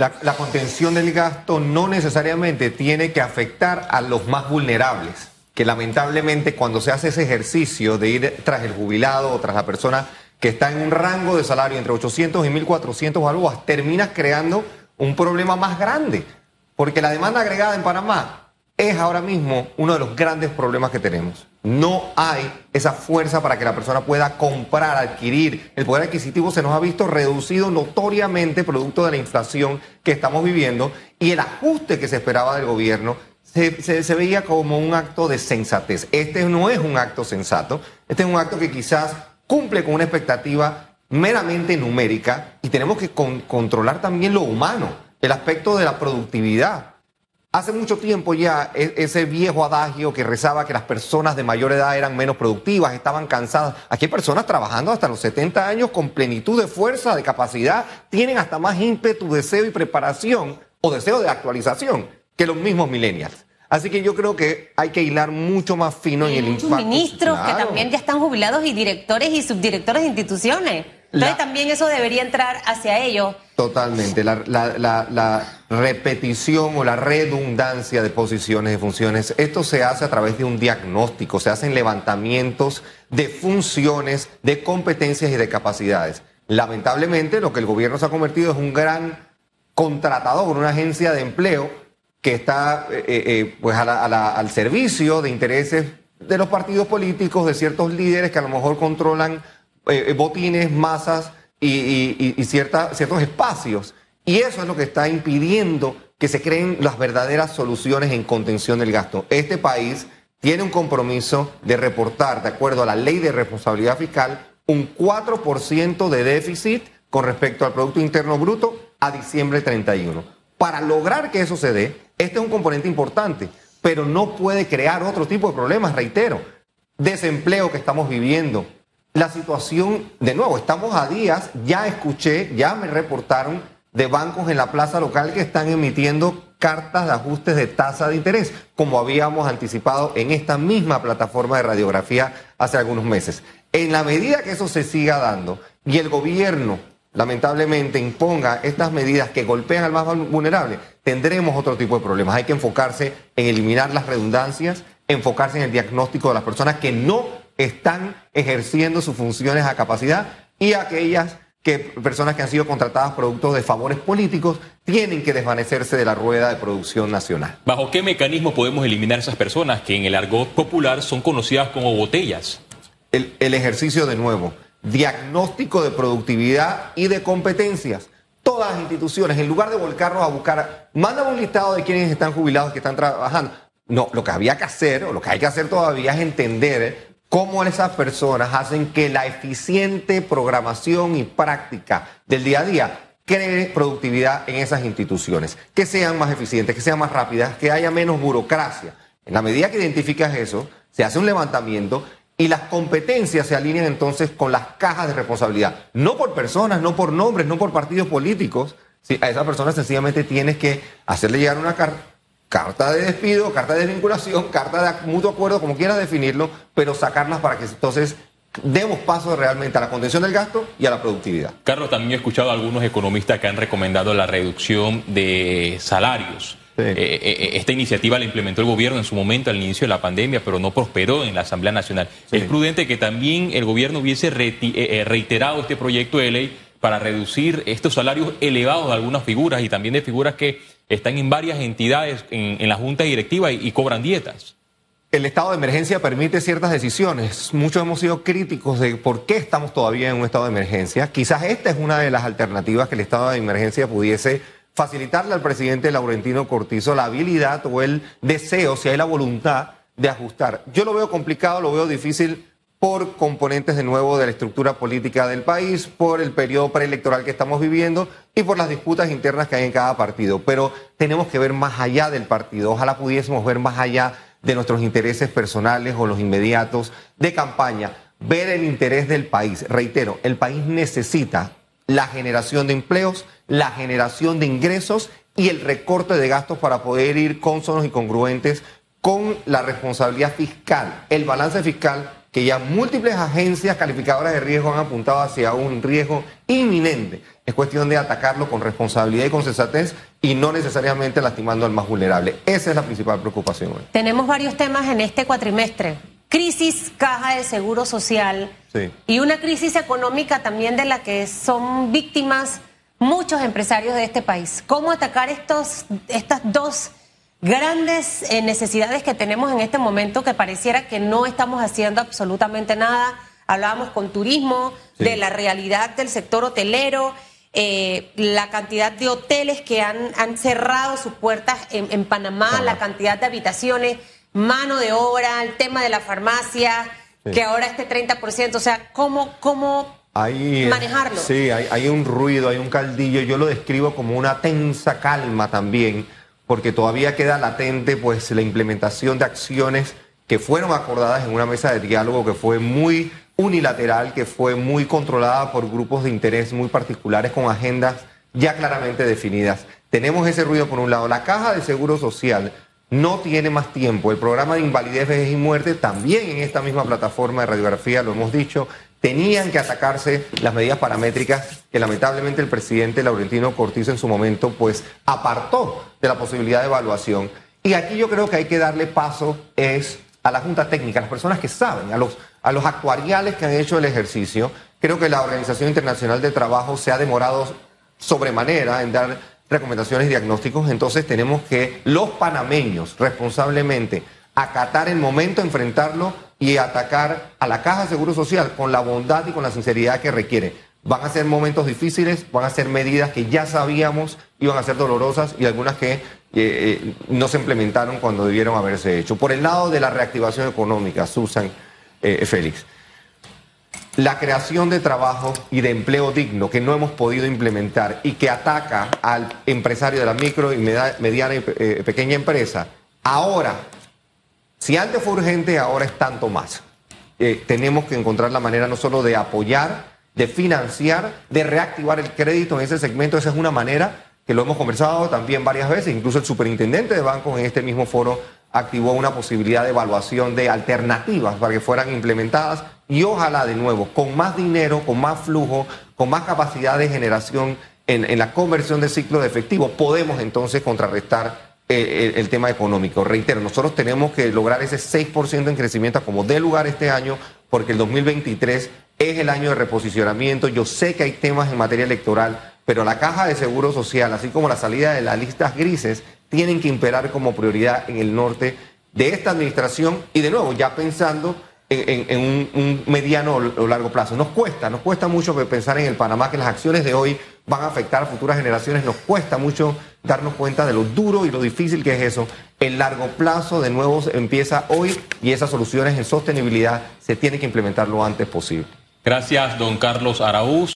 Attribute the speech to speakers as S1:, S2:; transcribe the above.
S1: La, contención del gasto no necesariamente tiene que afectar a los más vulnerables, que lamentablemente cuando se hace ese ejercicio de ir tras el jubilado o tras la persona que está en un rango de salario entre 800 y 1400 balboas, terminas creando un problema más grande, porque la demanda agregada en Panamá es ahora mismo uno de los grandes problemas que tenemos. No hay esa fuerza para que la persona pueda comprar, adquirir. El poder adquisitivo se nos ha visto reducido notoriamente producto de la inflación que estamos viviendo y el ajuste que se esperaba del gobierno se, veía como un acto de sensatez. Este no es un acto sensato, este es un acto que quizás cumple con una expectativa meramente numérica y tenemos que controlar también lo humano, el aspecto de la productividad. Hace mucho tiempo ya e, ese viejo adagio que rezaba que las personas de mayor edad eran menos productivas, estaban cansadas. Aquí hay personas trabajando hasta los 70 años con plenitud de fuerza, de capacidad, tienen hasta más ímpetu, deseo y preparación o deseo de actualización que los mismos millennials. Así que yo creo que hay que hilar mucho más fino en el impacto.
S2: ministros que también ya están jubilados y directores y subdirectores de instituciones. Entonces también eso debería entrar hacia ellos.
S1: Totalmente. La, la, repetición o la redundancia de posiciones, de funciones, esto se hace a través de un diagnóstico, se hacen levantamientos de funciones, de competencias y de capacidades. Lamentablemente, lo que el gobierno se ha convertido es un gran contratador, una agencia de empleo que está eh, eh, eh, pues al servicio de intereses de los partidos políticos, de ciertos líderes que a lo mejor controlan botines, masas y, ciertos espacios. Y eso es lo que está impidiendo que se creen las verdaderas soluciones en contención del gasto. Este país tiene un compromiso de reportar, de acuerdo a la ley de responsabilidad fiscal, un 4% de déficit con respecto al Producto Interno Bruto a diciembre 31. Para lograr que eso se dé, este es un componente importante, pero no puede crear otro tipo de problemas, reitero. Desempleo que estamos viviendo. La situación, de nuevo, estamos a días, ya escuché, ya me reportaron de bancos en la plaza local que están emitiendo cartas de ajustes de tasa de interés, como habíamos anticipado en esta misma plataforma de radiografía hace algunos meses. En la medida que eso se siga dando y el gobierno lamentablemente imponga estas medidas que golpean al más vulnerable, tendremos otro tipo de problemas. Hay que enfocarse en eliminar las redundancias, enfocarse en el diagnóstico de las personas que no están ejerciendo sus funciones a capacidad y aquellas que personas que han sido contratadas producto de favores políticos tienen que desvanecerse de la rueda de producción nacional.
S3: ¿Bajo qué mecanismo podemos eliminar esas personas que en el argot popular son conocidas como botellas?
S1: El, el ejercicio de nuevo diagnóstico de productividad y de competencias. Todas las instituciones, en lugar de volcarnos a buscar, mandan un listado de quienes están jubilados, que están trabajando. No, lo que había que hacer, o lo que hay que hacer todavía es entender cómo esas personas hacen que la eficiente programación y práctica del día a día cree productividad en esas instituciones, que sean más eficientes, que sean más rápidas, que haya menos burocracia. En la medida que identificas eso, se hace un levantamiento y las competencias se alinean entonces con las cajas de responsabilidad. No por personas, no por nombres, no por partidos políticos. a esa persona sencillamente tienes que hacerle llegar una carta de despido, carta de desvinculación, carta de mutuo acuerdo, como quieras definirlo, pero sacarlas para que entonces demos paso realmente a la contención del gasto y a la productividad.
S3: Carlos, también he escuchado a algunos economistas que han recomendado la reducción de salarios. Eh, eh, eh, esta iniciativa la implementó el gobierno en su momento al inicio de la pandemia, pero no prosperó en la Asamblea Nacional. Es prudente que también el gobierno hubiese reiterado este proyecto de ley para reducir estos salarios elevados de algunas figuras y también de figuras que están en varias entidades en, la junta directiva y, y cobran dietas.
S1: El estado de emergencia permite ciertas decisiones. Muchos hemos sido críticos de por qué estamos todavía en un estado de emergencia. Quizás esta es una de las alternativas que el estado de emergencia pudiese facilitarle al presidente Laurentino Cortizo la habilidad o el deseo, si hay la voluntad de ajustar. Yo lo veo complicado, lo veo difícil por componentes de nuevo de la estructura política del país, por el periodo preelectoral que estamos viviendo y por las disputas internas que hay en cada partido. Pero tenemos que ver más allá del partido. Ojalá pudiésemos ver más allá de nuestros intereses personales o los inmediatos de campaña, ver el interés del país. Reitero, el país necesita la generación de empleos, la generación de ingresos y el recorte de gastos para poder ir cónsonos y congruentes con la responsabilidad fiscal, el balance fiscal que ya múltiples agencias calificadoras de riesgo han apuntado hacia un riesgo inminente Es cuestión de atacarlo con responsabilidad y con sensatez y no necesariamente lastimando al más vulnerable. Esa es la principal preocupación hoy.
S2: Tenemos varios temas en este cuatrimestre. Crisis caja de seguro social y una crisis económica también de la que son víctimas muchos empresarios de este país. ¿Cómo atacar estos, estas dos grandes eh, necesidades que tenemos en este momento que pareciera que no estamos haciendo absolutamente nada. Hablábamos con turismo, de la realidad del sector hotelero, eh, la cantidad de hoteles que han, han cerrado sus puertas en, Panamá, la cantidad de habitaciones, mano de obra, el tema de la farmacia, que ahora este 30%, o sea, ¿cómo, cómo manejarlo?
S1: Sí, hay, hay un ruido, hay un caldillo, yo lo describo como una tensa calma también porque todavía queda latente pues la implementación de acciones que fueron acordadas en una mesa de diálogo que fue muy unilateral, que fue muy controlada por grupos de interés muy particulares con agendas ya claramente definidas. Tenemos ese ruido por un lado. La caja de seguro social no tiene más tiempo. El programa de invalidez, vejez y muerte también en esta misma plataforma de radiografía, lo hemos dicho, tenían que atacarse las medidas paramétricas que lamentablemente el presidente Laurentino Cortizo en su momento pues apartó de la posibilidad de evaluación. Y aquí yo creo que hay que darle paso es a la Junta Técnica, a las personas que saben, a los, a los actuariales que han hecho el ejercicio. Creo que la Organización Internacional del Trabajo se ha demorado sobremanera en dar recomendaciones y diagnósticos, entonces tenemos que los panameños responsablemente acatar el momento, enfrentarlo y atacar a la Caja de Seguro Social con la bondad y con la sinceridad que requiere. Van a ser momentos difíciles, van a ser medidas que ya sabíamos iban a ser dolorosas y algunas que eh, eh, no se implementaron cuando debieron haberse hecho. Por el lado de la reactivación económica, Susan, eh, Félix, la creación de trabajo y de empleo digno que no hemos podido implementar y que ataca al empresario de la micro y mediana y pequeña empresa, ahora si antes fue urgente, ahora es tanto más. Eh, tenemos que encontrar la manera no solo de apoyar, de financiar, de reactivar el crédito en ese segmento. Esa es una manera que lo hemos conversado también varias veces. Incluso el superintendente de bancos en este mismo foro activó una posibilidad de evaluación de alternativas para que fueran implementadas y ojalá de nuevo, con más dinero, con más flujo, con más capacidad de generación en, la conversión de ciclo de efectivo, podemos entonces contrarrestar eh, el, tema económico. Reitero, nosotros tenemos que lograr ese 6% en crecimiento como de lugar este año, porque el 2023 es el año de reposicionamiento. Yo sé que hay temas en materia electoral, pero la caja de seguro social, así como la salida de las listas grises, tienen que imperar como prioridad en el norte de esta administración y de nuevo, ya pensando en, un, mediano o largo plazo. Nos cuesta, nos cuesta mucho pensar en el Panamá que las acciones de hoy van a afectar a futuras generaciones. Nos cuesta mucho darnos cuenta de lo duro y lo difícil que es eso. El largo plazo de nuevo empieza hoy y esas soluciones en sostenibilidad se tienen que implementar lo antes posible.
S3: Gracias, don Carlos Araúz.